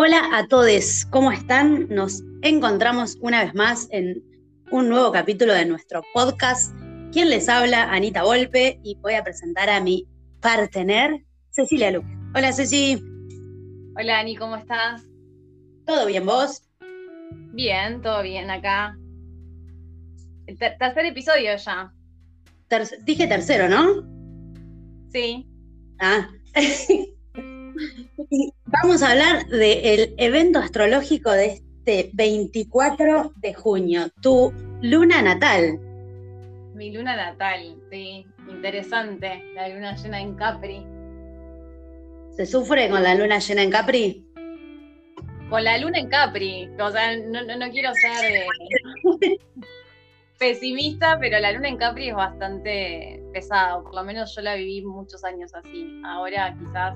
Hola a todos, ¿cómo están? Nos encontramos una vez más en un nuevo capítulo de nuestro podcast. ¿Quién les habla? Anita Volpe y voy a presentar a mi partener, Cecilia Luque. Hola Ceci. Hola Ani, ¿cómo estás? ¿Todo bien vos? Bien, todo bien acá. El tercer episodio ya. dije tercero, ¿no? Sí. Ah. Vamos a hablar del evento astrológico de este 24 de junio, tu luna natal. Mi luna natal, sí, interesante, la luna llena en Capri. ¿Se sufre con la luna llena en Capri? Con la luna en Capri, o sea, no, quiero ser eh, pesimista, pero la luna en Capri es bastante pesada, por lo menos yo la viví muchos años así. Ahora quizás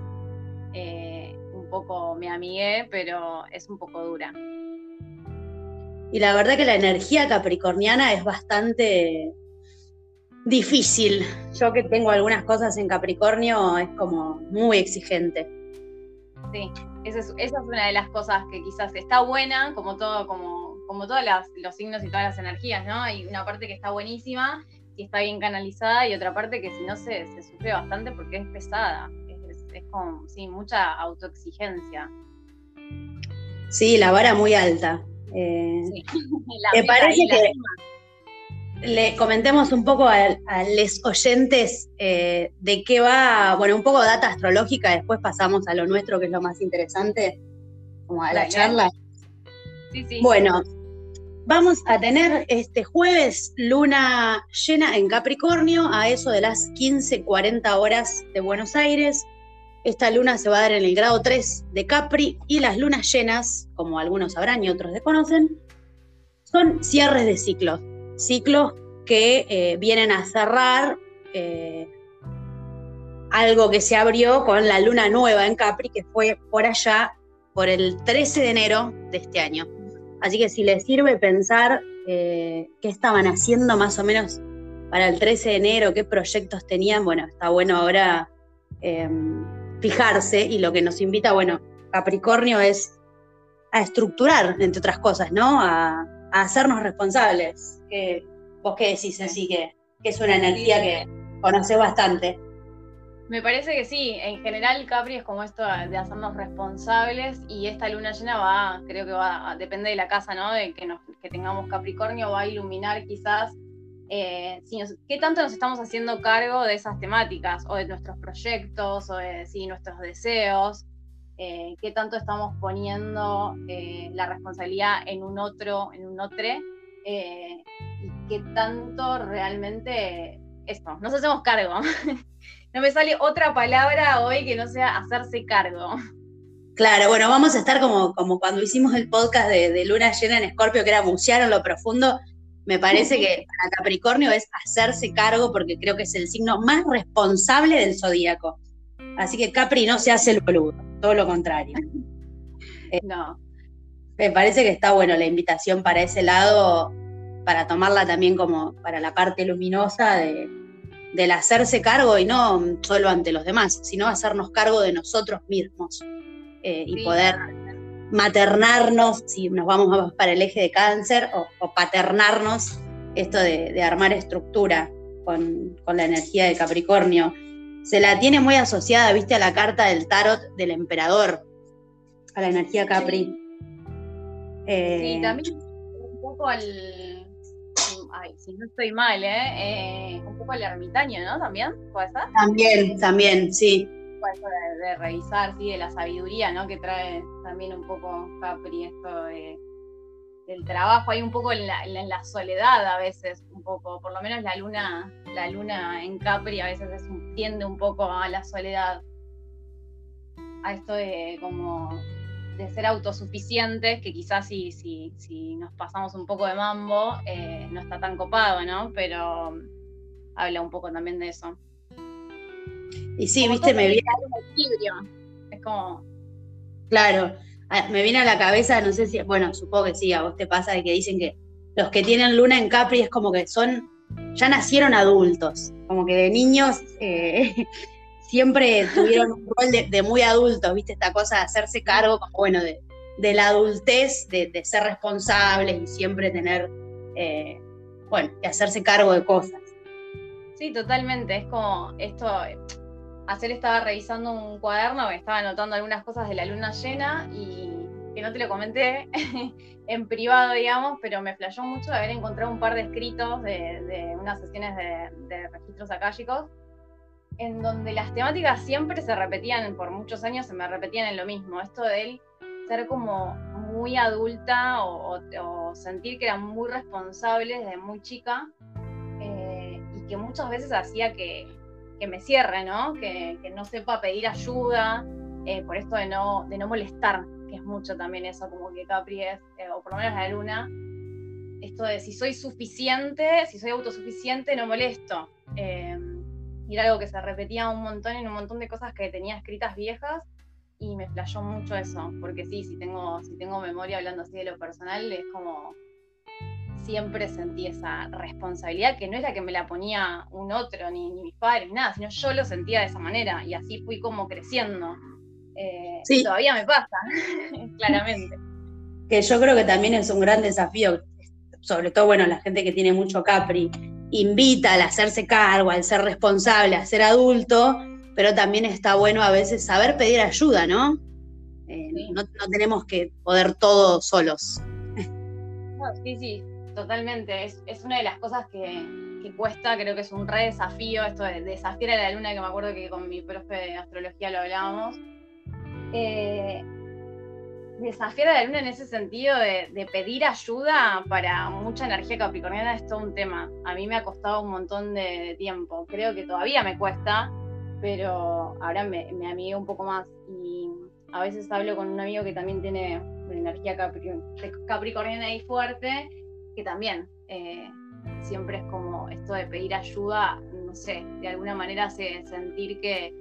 eh, un poco me amigué, pero es un poco dura. Y la verdad que la energía capricorniana es bastante difícil. Yo que tengo algunas cosas en Capricornio es como muy exigente. Sí, esa es, una de las cosas que quizás está buena, como todo, como, como todos los signos y todas las energías, ¿no? Hay una parte que está buenísima y está bien canalizada y otra parte que si no se, se sufre bastante porque es pesada es con sí, mucha autoexigencia. Sí, la vara muy alta. Eh, ¿Te parece que le comentemos un poco a, los oyentes eh, de qué va, bueno, un poco data astrológica, después pasamos a lo nuestro, que es lo más interesante, como a la charla? Sí, sí. Bueno, vamos a tener este jueves luna llena en Capricornio a eso de las 15.40 horas de Buenos Aires. Esta luna se va a dar en el grado 3 de Capri y las lunas llenas, como algunos sabrán y otros desconocen, son cierres de ciclos, ciclos que eh, vienen a cerrar eh, algo que se abrió con la luna nueva en Capri, que fue por allá, por el 13 de enero de este año. Así que si les sirve pensar eh, qué estaban haciendo más o menos para el 13 de enero, qué proyectos tenían, bueno, está bueno ahora em, fijarse y lo que nos invita, bueno, Capricornio es a estructurar, entre otras cosas, ¿no? A, hacernos responsables. ¿Vos qué decís, así que, es una energía que conoces bastante? Me parece que sí, en general Capri es como esto de hacernos responsables y esta luna llena va, creo que va, depende de la casa, ¿no? De que, nos, que tengamos Capricornio, va a iluminar quizás eh, qué tanto nos estamos haciendo cargo de esas temáticas o de nuestros proyectos o de nuestros deseos, eh, qué tanto estamos poniendo eh, la responsabilidad en un otro, en un otro, y qué tanto realmente esto, nos hacemos cargo. no me sale otra palabra hoy que no sea hacerse cargo. Claro, bueno, vamos a estar como, como cuando hicimos el podcast de, de Luna Llena en Escorpio, que era bucear en lo profundo me parece que para Capricornio es hacerse cargo porque creo que es el signo más responsable del zodíaco. Así que Capri no se hace el boludo, todo lo contrario. Eh, no. Me parece que está bueno la invitación para ese lado, para tomarla también como para la parte luminosa de, del hacerse cargo y no solo ante los demás, sino hacernos cargo de nosotros mismos eh, y poder maternarnos, si nos vamos para el eje de cáncer, o, paternarnos, esto de, armar estructura con, la energía de Capricornio. Se la tiene muy asociada, viste, a la carta del tarot del emperador, a la energía Capri. Sí, eh, también un poco al. Ay, si no estoy mal, ¿eh? ¿eh? Un poco al ermitaño, ¿no? También, ¿puede ser? También, también, sí de, revisar, sí, de la sabiduría, ¿no? Que trae también un poco Capri esto del trabajo, hay un poco en la, soledad a veces, un poco, por lo menos la luna, la luna en Capri a veces tiende un poco a la soledad, a esto de como de ser autosuficientes, que quizás si, si, si nos pasamos un poco de mambo, eh, no está tan copado, ¿no? Pero habla un poco también de eso. Y sí, viste, me viene. Es como. Claro, me viene a la cabeza, no sé si, bueno, supongo que sí, a vos te pasa de que dicen que los que tienen luna en Capri es como que son, ya nacieron adultos, como que de niños eh, siempre tuvieron un rol de, muy adultos, viste, esta cosa de hacerse cargo, como bueno, de, de la adultez, de, ser responsables y siempre tener, eh, bueno, y hacerse cargo de cosas. Sí, totalmente. Es como esto, ayer estaba revisando un cuaderno que estaba anotando algunas cosas de la luna llena y que no te lo comenté en privado, digamos, pero me flayó mucho haber encontrado un par de escritos de, unas sesiones de, de registros akáshicos en donde las temáticas siempre se repetían, por muchos años se me repetían en lo mismo, esto de él ser como muy adulta o, sentir que era muy responsable desde muy chica eh, y que muchas veces hacía que, me cierre, ¿no? Que, no sepa pedir ayuda, eh, por esto de no, de no molestar, que es mucho también eso, como que Capri es, eh, o por lo menos la luna, esto de si soy suficiente, si soy autosuficiente, no molesto. y era algo que se repetía un montón en un montón de cosas que tenía escritas viejas y me flayó mucho eso, porque sí, si tengo, si tengo memoria hablando así de lo personal, es como siempre sentí esa responsabilidad que no es la que me la ponía un otro, ni, ni mis padres, ni nada, sino yo lo sentía de esa manera y así fui como creciendo. Eh, sí. Todavía me pasa, claramente. Que yo creo que también es un gran desafío, sobre todo, bueno, la gente que tiene mucho Capri, invita al hacerse cargo, al ser responsable, a ser adulto, pero también está bueno a veces saber pedir ayuda, ¿no? Eh, no, tenemos que poder todo solos. sí, sí, totalmente. Es, una de las cosas que, cuesta, creo que es un re desafío, esto de, desafiar a la luna, que me acuerdo que con mi profe de astrología lo hablábamos. Eh, desafiar a la luna en ese sentido de, pedir ayuda para mucha energía capricorniana es todo un tema. A mí me ha costado un montón de tiempo. Creo que todavía me cuesta, pero ahora me, me amigué un poco más y a veces hablo con un amigo que también tiene energía capricorniana y fuerte, que también eh, siempre es como esto de pedir ayuda, no sé, de alguna manera hace sentir que,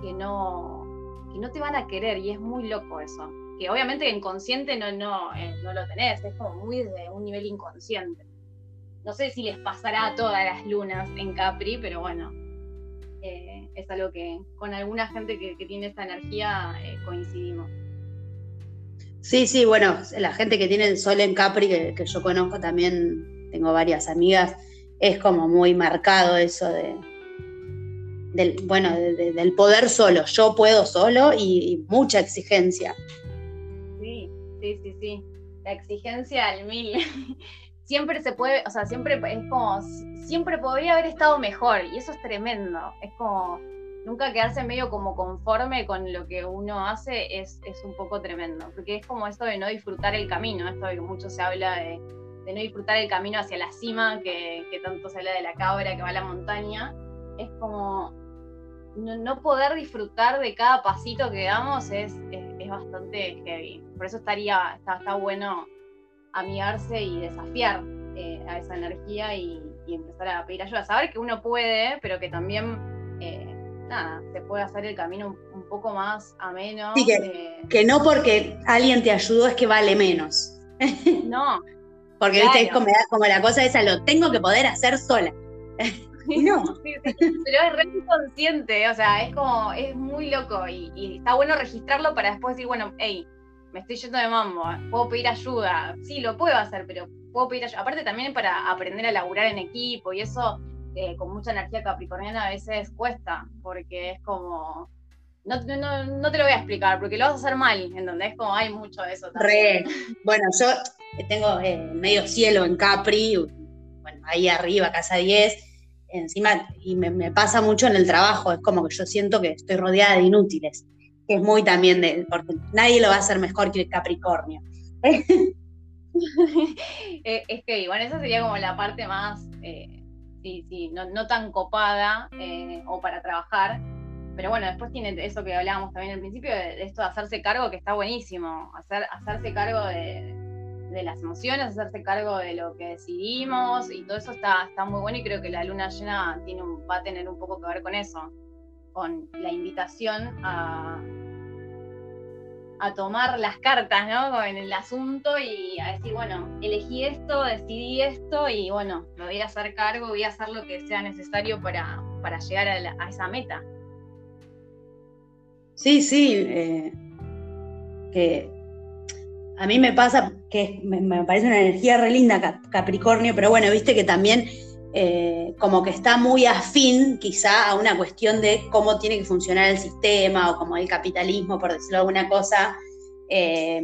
que, no, que no te van a querer y es muy loco eso. Que obviamente inconsciente no, no, eh, no lo tenés, es como muy de un nivel inconsciente. No sé si les pasará a todas las lunas en Capri, pero bueno, eh, es algo que con alguna gente que, tiene esta energía coincidimos. Sí, sí, bueno, la gente que tiene el sol en Capri, que, yo conozco también, tengo varias amigas, es como muy marcado eso de, del, bueno, del poder solo, yo puedo solo y, mucha exigencia. Sí, sí, sí, sí, la exigencia al mil. siempre se puede, o sea, siempre es como, siempre podría haber estado mejor y eso es tremendo. Es como, nunca quedarse medio como conforme con lo que uno hace es, es un poco tremendo, porque es como esto de no disfrutar el camino, esto de que mucho se habla de, no disfrutar el camino hacia la cima, que, tanto se habla de la cabra que va a la montaña, es como no, poder disfrutar de cada pasito que damos es, es, bastante heavy. Por eso estaría, está, está bueno amigarse y desafiar eh, a esa energía y, empezar a pedir ayuda. Saber que uno puede, pero que también, eh, nada, se puede hacer el camino un, poco más ameno. Sí, eh, que, no porque alguien te ayudó es que vale menos. No. porque viste, es como, la cosa esa, lo tengo que poder hacer sola. no. pero es re inconsciente, o sea, es como, es muy loco y, y está bueno registrarlo para después decir, bueno, hey, me estoy yendo de mambo, puedo pedir ayuda, sí, lo puedo hacer, pero puedo pedir ayuda. Aparte también para aprender a laburar en equipo y eso eh, con mucha energía capricorniana a veces cuesta, porque es como, no, te lo voy a explicar, porque lo vas a hacer mal, en donde es como hay mucho de eso también. Re. Bueno, yo tengo eh, medio cielo en Capri, bueno, ahí arriba, casa 10, encima, y me pasa mucho en el trabajo, es como que yo siento que estoy rodeada de inútiles que es muy también de, porque nadie lo va a hacer mejor que el Capricornio. Eh, es que, bueno, esa sería como la parte más, eh, sí, sí, no, tan copada eh, o para trabajar. Pero bueno, después tiene eso que hablábamos también al principio, de, esto de hacerse cargo, que está buenísimo. Hacer, hacerse cargo de, las emociones, hacerse cargo de lo que decidimos y todo eso está, está muy bueno y creo que la luna llena tiene va a tener un poco que ver con eso con la invitación a, a tomar las cartas, ¿no? En el asunto y a decir, bueno, elegí esto, decidí esto y bueno, me voy a hacer cargo, voy a hacer lo que sea necesario para, para llegar a, esa meta. Sí, sí, eh, que a mí me pasa que me, parece una energía re linda Capricornio, pero bueno, viste que también eh, como que está muy afín quizá a una cuestión de cómo tiene que funcionar el sistema o como el capitalismo, por decirlo alguna cosa. Eh,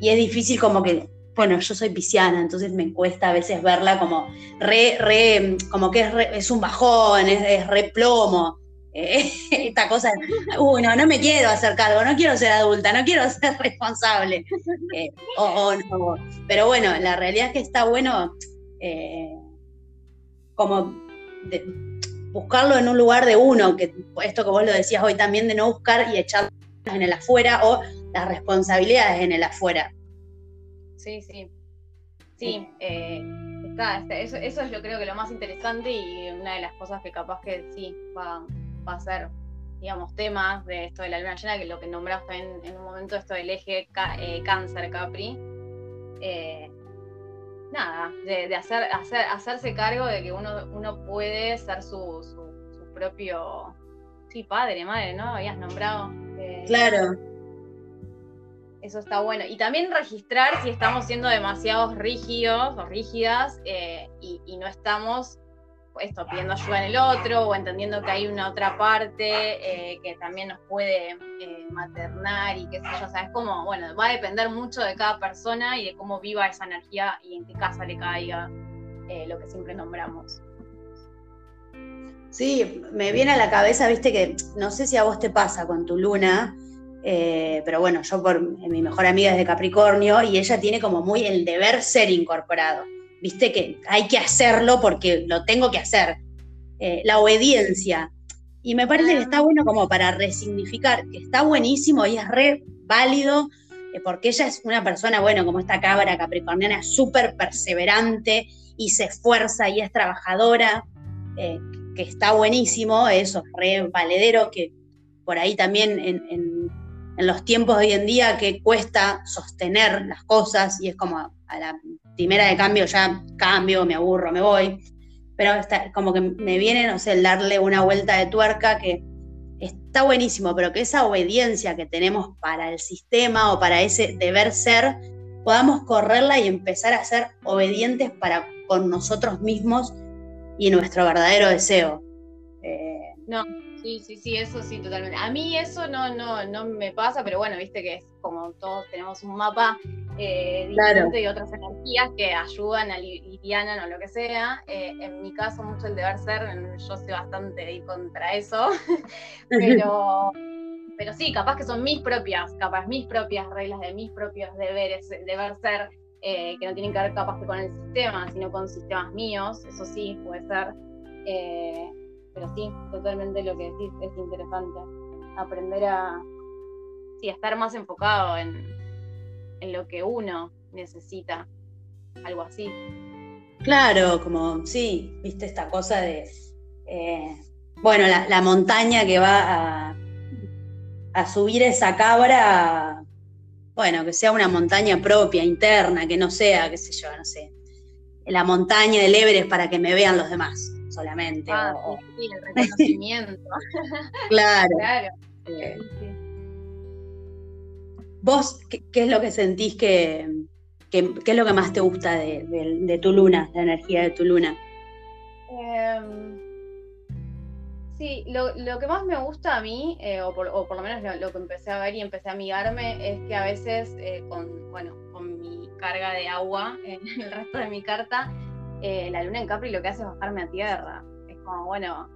y es difícil como que, bueno, yo soy pisciana, entonces me cuesta a veces verla como re, re, como que es, un bajón, es, es re plomo. Eh, esta cosa, uy, no, me quiero hacer cargo, no quiero ser adulta, no quiero ser responsable. Eh, pero bueno, la realidad es que está bueno eh, como buscarlo en un lugar de uno, que esto que vos lo decías hoy también, de no buscar y echar en el afuera o las responsabilidades en el afuera. Sí, sí. Sí, este, eso, eso, es yo creo que lo más interesante y una de las cosas que capaz que sí va, a ser, digamos, temas de esto de la luna llena, que lo que nombraste en un momento, esto del eje eh, cáncer Capri. Eh, nada, de, hacer, hacer, hacerse cargo de que uno, uno puede ser su, su, propio, sí, padre, madre, ¿no? Habías nombrado. Eh, claro. Eso está bueno. Y también registrar si estamos siendo demasiados rígidos o rígidas y, y, no estamos esto, pidiendo ayuda en el otro o entendiendo que hay una otra parte eh, que también nos puede eh, maternar y qué sé yo, o sea, como, bueno, va a depender mucho de cada persona y de cómo viva esa energía y en qué casa le caiga eh, lo que siempre nombramos. Sí, me viene a la cabeza, viste que no sé si a vos te pasa con tu luna, pero bueno, yo por mi mejor amiga es de Capricornio y ella tiene como muy el deber ser incorporado viste que hay que hacerlo porque lo tengo que hacer. Eh, la obediencia. Y me parece que está ah. bueno como para resignificar, que está buenísimo y es re válido, eh, porque ella es una persona, bueno, como esta cabra capricorniana, súper perseverante y se esfuerza y es trabajadora, eh, que está buenísimo, eso es re valedero, que por ahí también en, en los tiempos de hoy en día que cuesta sostener las cosas y es como a la primera de cambio ya cambio, me aburro, me voy. Pero está, como que me viene, no sé, el darle una vuelta de tuerca que está buenísimo, pero que esa obediencia que tenemos para el sistema o para ese deber ser, podamos correrla y empezar a ser obedientes para con nosotros mismos y nuestro verdadero deseo. Eh, no, sí, sí, sí, eso sí, totalmente. A mí eso no, no, no me pasa, pero bueno, viste que es como todos tenemos un mapa eh, y otras energías que ayudan, a livianan o lo que sea. Eh, en mi caso, mucho el deber ser, yo sé bastante ir contra eso, pero, pero sí, capaz que son mis propias, capaz mis propias reglas de mis propios deberes, deber ser, eh, que no tienen que ver capaz que con el sistema, sino con sistemas míos, eso sí, puede ser. Eh, pero sí, totalmente lo que decís es interesante. Aprender a, sí, estar más enfocado en, en lo que uno necesita, algo así. Claro, como, sí, viste esta cosa de, eh, bueno, la, montaña que va a, a subir esa cabra, bueno, que sea una montaña propia, interna, que no sea, qué sé yo, no sé, la montaña del Everest para que me vean los demás solamente. Ah, sí, el reconocimiento. claro. claro. Eh, ¿Vos qué, es lo que sentís que, qué es lo que más te gusta de, tu luna, la energía de tu luna? Em, sí, lo, que más me gusta a mí, eh, o, por, lo menos lo, que empecé a ver y empecé a amigarme, es que a veces eh, con, bueno, con mi carga de agua en el resto de mi carta, eh, la luna en Capri lo que hace es bajarme a tierra. Es como, bueno,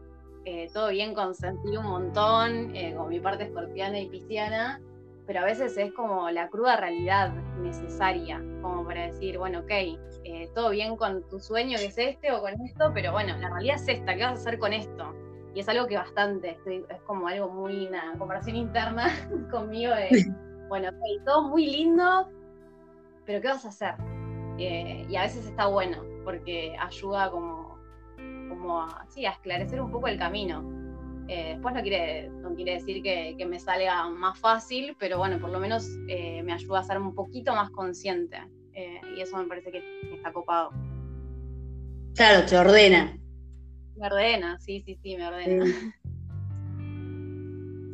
todo bien con sentir un montón, con mi parte escorpiana y pisciana, pero a veces es como la cruda realidad necesaria, como para decir, bueno, ok, eh, todo bien con tu sueño que es este o con esto, pero bueno, la realidad es esta, ¿qué vas a hacer con esto? Y es algo que bastante, es como algo muy, una comparación interna conmigo de, bueno, ok, todo muy lindo, pero ¿qué vas a hacer? Eh, y a veces está bueno, porque ayuda como, como a, sí, a esclarecer un poco el camino. Eh, después no quiere, no quiere decir que, me salga más fácil, pero bueno, por lo menos eh, me ayuda a ser un poquito más consciente. Eh, y eso me parece que, está copado. Claro, te ordena. Me ordena, sí, sí, sí, me ordena.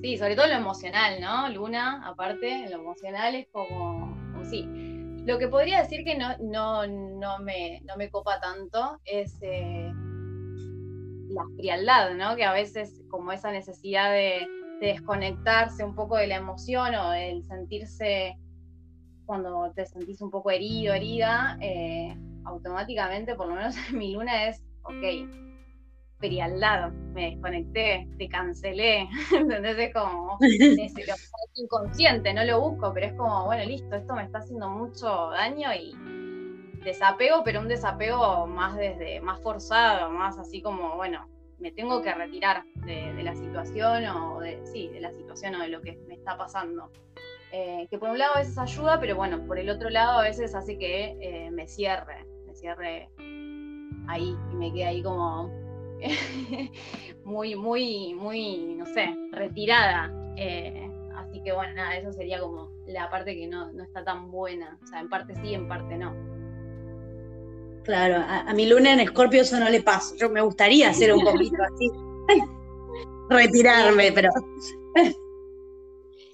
Sí. sobre todo lo emocional, ¿no? Luna, aparte, lo emocional es como, sí. Lo que podría decir que no, no, no, me, no me copa tanto es eh, la frialdad, ¿no? Que a veces como esa necesidad de, desconectarse un poco de la emoción o del sentirse cuando te sentís un poco herido, herida, eh, automáticamente, por lo menos en mi luna es, ok, frialdad, me desconecté, te cancelé, ¿entendés? Es como, es, inconsciente, no lo busco, pero es como, bueno, listo, esto me está haciendo mucho daño y desapego, pero un desapego más desde, más forzado, más así como, bueno, me tengo que retirar de, la situación o de, sí, de la situación o de lo que me está pasando. Eh, que por un lado a veces ayuda, pero bueno, por el otro lado a veces hace que eh, me cierre, me cierre ahí y me quede ahí como muy, muy, muy, no sé, retirada. Eh, así que bueno, nada, eso sería como la parte que no, está tan buena. O sea, en parte sí, en parte no. Claro, a, mi luna en Escorpio eso no le pasa. Yo me gustaría hacer un poquito así. Retirarme, pero.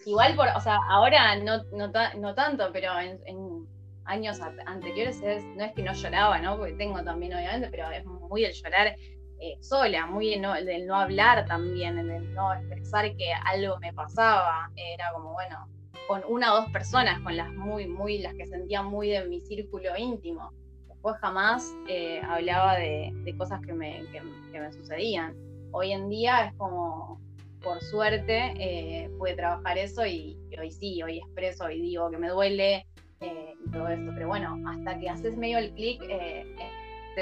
Igual, por, o sea, ahora no, no, tanto, pero en, años anteriores no es que no lloraba, ¿no? Porque tengo también, obviamente, pero es muy el llorar eh, sola, muy en del no hablar también, en el no expresar que algo me pasaba. Era como, bueno, con una o dos personas, con las muy, muy, las que sentía muy de mi círculo íntimo. Después jamás eh, hablaba de, cosas que me, me, sucedían. Hoy en día es como, por suerte, eh, pude trabajar eso y, hoy sí, hoy expreso y digo que me duele y todo eso. Pero bueno, hasta que haces medio el clic,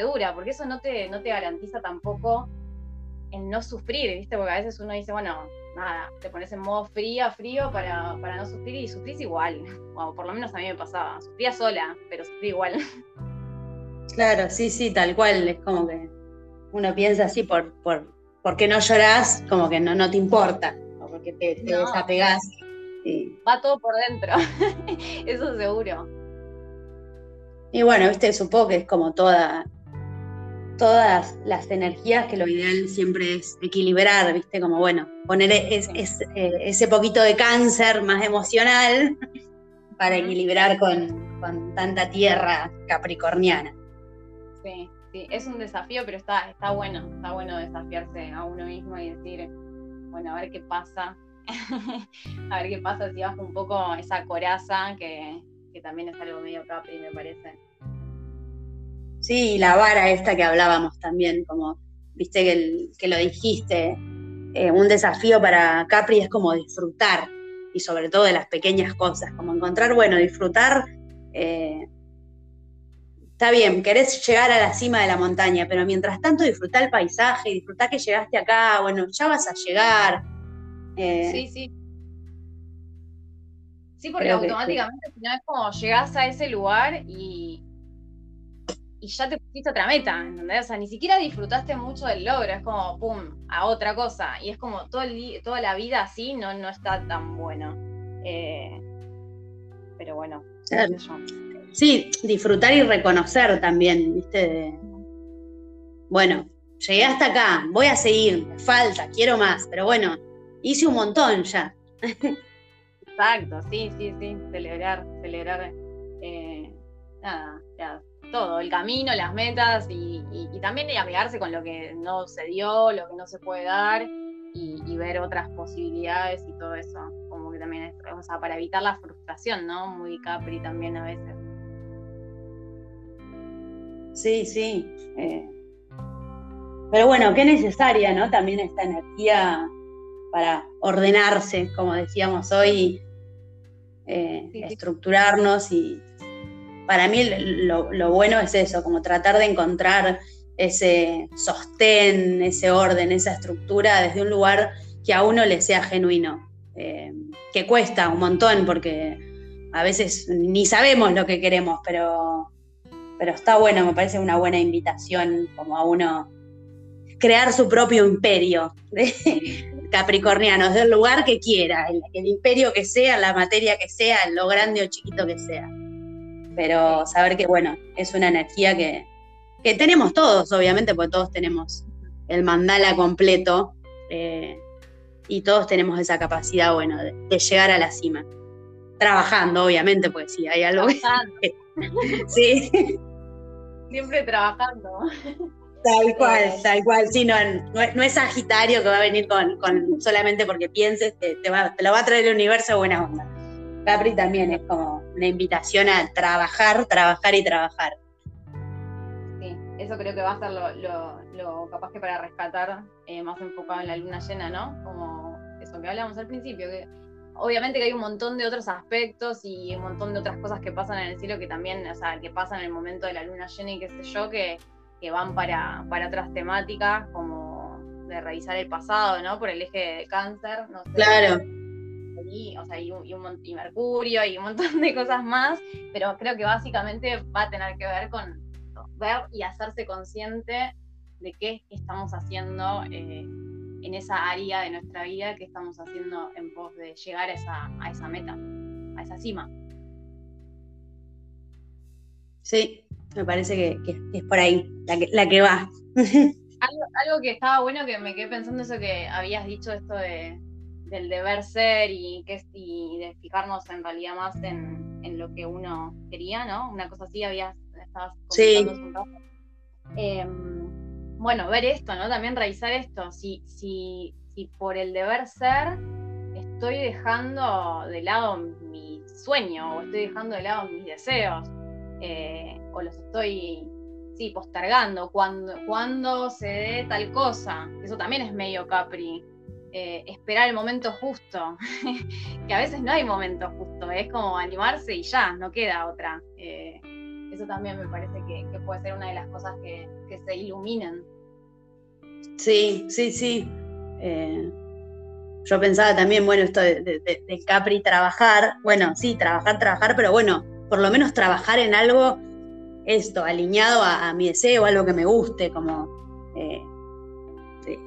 dura, porque eso no te, no te garantiza tampoco el no sufrir, ¿viste? Porque a veces uno dice, bueno, nada, te pones en modo fría, frío para, para no sufrir y sufrís igual. O por lo menos a mí me pasaba. Sufría sola, pero sufrí igual. Claro, sí, sí, tal cual. Es como que uno piensa así, por, por, porque no llorás, como que no, no te importa, o porque te, te desapegás. Va todo por dentro, eso seguro. Y bueno, viste, supongo que es como toda, todas las energías, que lo ideal siempre es equilibrar, ¿viste? Como, bueno, poner es, eh, ese poquito de cáncer más emocional para equilibrar con, tanta tierra capricorniana. Sí, sí, es un desafío, pero está, está bueno, está bueno desafiarse a uno mismo y decir, bueno, a ver qué pasa, a ver qué pasa si bajo un poco esa coraza, que, que también es algo medio capri, me parece. Sí, la vara esta que hablábamos también, como viste que, lo dijiste, eh, un desafío para Capri es como disfrutar, y sobre todo de las pequeñas cosas, como encontrar, bueno, disfrutar, eh, está bien, querés llegar a la cima de la montaña, pero mientras tanto disfrutar el paisaje, disfrutar que llegaste acá, bueno, ya vas a llegar. Eh, sí, sí. Sí, porque automáticamente si no es como llegás a ese lugar y, y ya te pusiste otra meta, ¿entendés? O sea, ni siquiera disfrutaste mucho del logro, es como, pum, a otra cosa. Y es como todo el, toda la vida así no, no está tan bueno. Eh, pero bueno, Sí, disfrutar y reconocer también, ¿viste? Bueno, llegué hasta acá, voy a seguir, me falta, quiero más, pero bueno, hice un montón ya. Exacto, sí, sí, sí, celebrar, celebrar. Eh, nada, ya todo, el camino, las metas y, también amigarse con lo que no se dio, lo que no se puede dar y, ver otras posibilidades y todo eso. Como que también es, o sea, para evitar la frustración, ¿no? Muy capri también a veces. Sí, sí. Eh, pero bueno, qué necesaria, ¿no? También esta energía para ordenarse, como decíamos hoy, eh, estructurarnos y, para mí lo, bueno es eso, como tratar de encontrar ese sostén, ese orden, esa estructura desde un lugar que a uno le sea genuino, eh, que cuesta un montón porque a veces ni sabemos lo que queremos, pero, pero está bueno, me parece una buena invitación como a uno crear su propio imperio capricorniano, desde el lugar que quiera, el imperio que sea, la materia que sea, lo grande o chiquito que sea pero saber que, bueno, es una energía que, tenemos todos, obviamente, porque todos tenemos el mandala completo eh, y todos tenemos esa capacidad, bueno, de, llegar a la cima. trabajando, obviamente, porque sí, hay algo que... sí. Siempre trabajando. Tal cual, eh. tal cual. Sí, no, no, es Sagitario que va a venir con, solamente porque pienses, te, te, va, te, lo va a traer el universo buena onda. Capri también es como una invitación a trabajar, trabajar y trabajar. Sí, eso creo que va a ser lo, capaz que para rescatar eh, más enfocado en la luna llena, ¿no? Como eso que hablábamos al principio, que obviamente que hay un montón de otros aspectos y un montón de otras cosas que pasan en el cielo que también, o sea, que pasan en el momento de la luna llena y qué sé yo, que, que van para, para otras temáticas, como de revisar el pasado, ¿no? Por el eje de cáncer, no sé. Claro. Y, o sea, y, y, Mercurio y un montón de cosas más, pero creo que básicamente va a tener que ver con ver y hacerse consciente de qué estamos haciendo eh, en esa área de nuestra vida, qué estamos haciendo en pos de llegar a esa, a esa meta, a esa cima. Sí, me parece que, es por ahí la que, la que va. Algo, que estaba bueno que me quedé pensando eso que habías dicho, esto de, del deber ser y, que, y de fijarnos en realidad más en, lo que uno quería, ¿no? Una cosa así habías, estabas sí. Em, bueno, ver esto, ¿no? También revisar esto. Si, si, si por el deber ser estoy dejando de lado mi sueño o estoy dejando de lado mis deseos eh, o los estoy sí, postergando, cuando, cuando se dé tal cosa, eso también es medio Capri, eh, esperar el momento justo, que a veces no hay momento justo, es como animarse y ya, no queda otra. Eh, eso también me parece que, puede ser una de las cosas que, se iluminen. Sí, sí, sí. yo pensaba también, bueno, esto de, Capri trabajar, bueno, sí, trabajar, trabajar, pero bueno, por lo menos trabajar en algo, esto, alineado a, mi deseo, algo que me guste, como eh,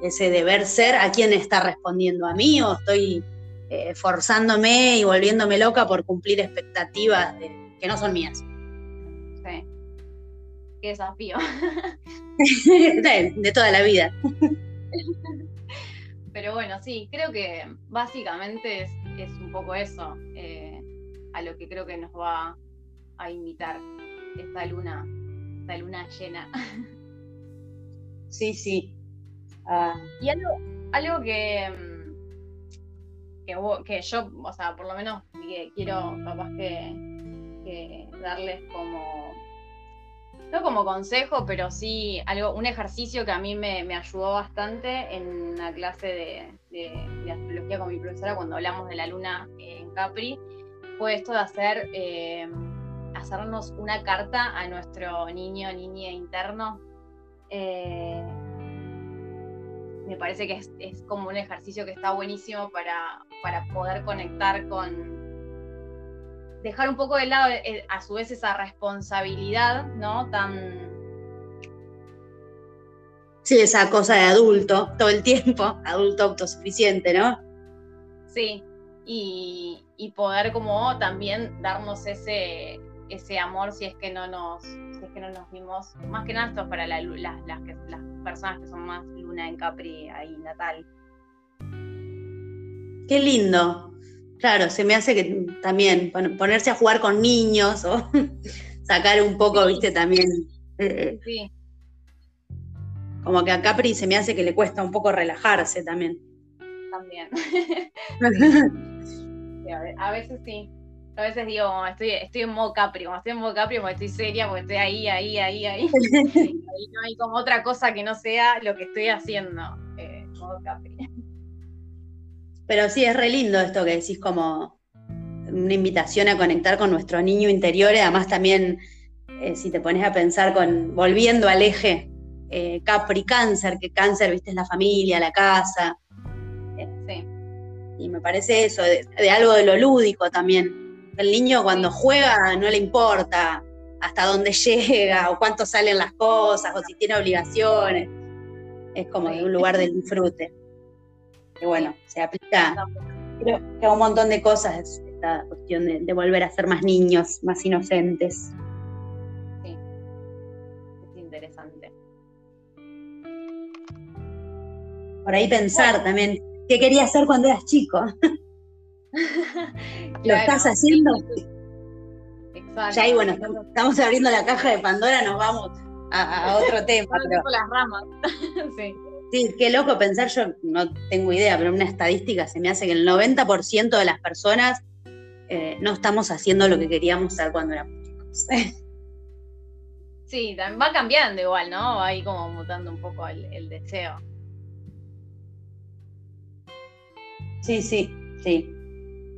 ese deber ser, ¿a quién está respondiendo? ¿A mí o estoy eh, forzándome y volviéndome loca por cumplir expectativas que no son mías? Sí. Qué desafío. de, toda la vida. Pero bueno, sí, creo que básicamente es, un poco eso, eh, a lo que creo que nos va a invitar esta luna, esta luna llena. Sí, sí. Ah. Y algo, algo que, mm, que, yo, o sea, por lo menos quiero capaz que, darles como, no como consejo, pero sí algo, un ejercicio que a mí me, ayudó bastante en la clase de, astrología con mi profesora cuando hablamos de la luna en Capri, fue esto de hacer... Eh, hacernos una carta a nuestro niño, niña interno. Eh, me parece que es, como un ejercicio que está buenísimo para, para poder conectar con, dejar un poco de lado eh, a su vez esa responsabilidad, ¿no? Tan... Sí, esa cosa de adulto todo el tiempo, adulto autosuficiente, ¿no? Sí, y, y poder como también darnos ese, ese amor si es que no nos, que no nos vimos, más que nada esto para las, las, personas que son más luna en Capri ahí natal. Qué lindo. Claro, se me hace que también ponerse a jugar con niños o sacar un poco, viste, también. Eh, sí. Como que a Capri se me hace que le cuesta un poco relajarse también. También. a veces sí a veces digo, estoy, estoy en modo Capri, como estoy en modo Capri, porque estoy seria, porque estoy ahí, ahí, ahí, ahí. y no hay como otra cosa que no sea lo que estoy haciendo, eh, modo Capri. Pero sí, es re lindo esto que decís como una invitación a conectar con nuestro niño interior y además también, eh, si te pones a pensar con, volviendo al eje eh, Capri Cáncer, que Cáncer, viste, es la familia, la casa. sí. Y me parece eso, de algo de lo lúdico también el niño cuando juega no le importa hasta dónde llega o cuánto salen las cosas o si tiene obligaciones. Es como de un lugar de disfrute. Que bueno, se aplica creo que a un montón de cosas esta cuestión de, volver a ser más niños, más inocentes. Sí, es interesante. Por ahí pensar también, ¿qué quería hacer cuando eras chico? ¿Lo estás haciendo? Exacto. Ya ahí, bueno, estamos, abriendo la caja de Pandora, nos vamos a, otro tema. pero... las ramas. sí. Sí, qué loco pensar, yo no tengo idea, pero una estadística se me hace que el 90% de las personas eh, no estamos haciendo lo que queríamos hacer cuando éramos chicos. Sí, va cambiando igual, ¿no? Va ahí como mutando un poco el, deseo. Sí, sí, sí.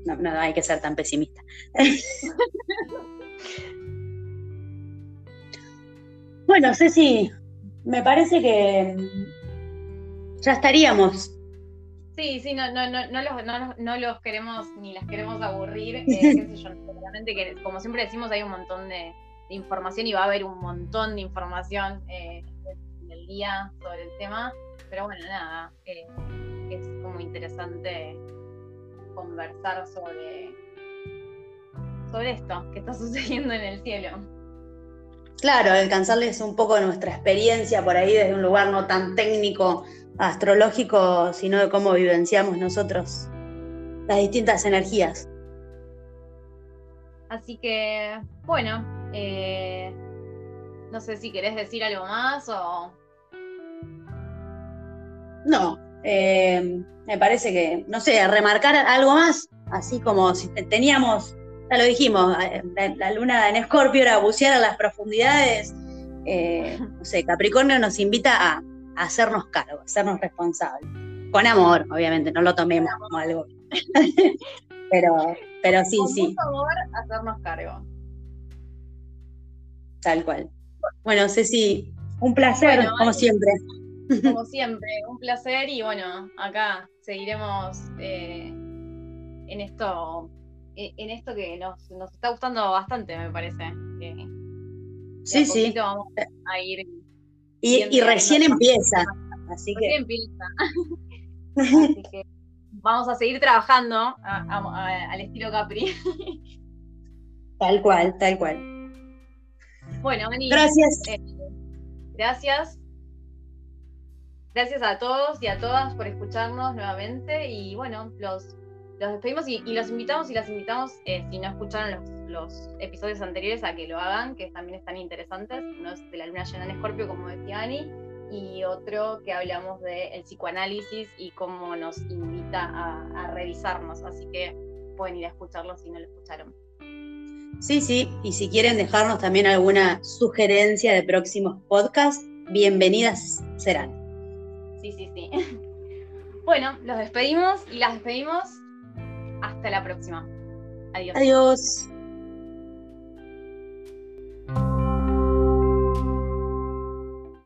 No, no, hay que ser tan pesimista. bueno, Ceci, me parece que ya estaríamos. Sí, sí, no, no, no, no, los, no, no los queremos ni las queremos aburrir. Eh, qué sé yo, obviamente que como siempre decimos hay un montón de, información y va a haber un montón de información eh, en el día sobre el tema. Pero bueno, nada, eh, es como interesante conversar sobre, sobre esto que está sucediendo en el cielo. Claro, alcanzarles un poco nuestra experiencia por ahí desde un lugar no tan técnico, astrológico, sino de cómo vivenciamos nosotros las distintas energías. Así que, bueno, eh, no sé si querés decir algo más o... No, eh, me parece que, no sé, remarcar algo más, así como si teníamos, ya lo dijimos, eh, la, luna en Escorpio era bucear a las profundidades, no sé, Capricornio nos invita a, hacernos cargo, a hacernos responsables. Con amor, obviamente, no lo tomemos como algo. pero, pero sí, sí. Por favor, hacernos cargo. Tal cual. Bueno, Ceci, un placer, como siempre. Como siempre, un placer y bueno, acá seguiremos eh, en esto e, en esto que nos, está gustando bastante, me parece. sí, sí. Vamos a ir. Y, recién empieza. Así recién empieza. así que vamos a seguir trabajando al estilo Capri. Tal cual, tal cual. Bueno, Ani. Gracias. Eh, gracias. Gracias a todos y a todas por escucharnos nuevamente. Y bueno, los, los despedimos y, los invitamos y las invitamos, eh, si no escucharon los, episodios anteriores, a que lo hagan, que también están interesantes. Uno es de la luna llena en Escorpio, como decía Ani, y otro que hablamos del psicoanálisis y cómo nos invita a, a revisarnos. Así que pueden ir a escucharlo si no lo escucharon. Sí, sí, y si quieren dejarnos también alguna sugerencia de próximos podcasts, bienvenidas serán. Sí, sí, sí. Bueno, los despedimos y las despedimos. Hasta la próxima. Adiós. Adiós.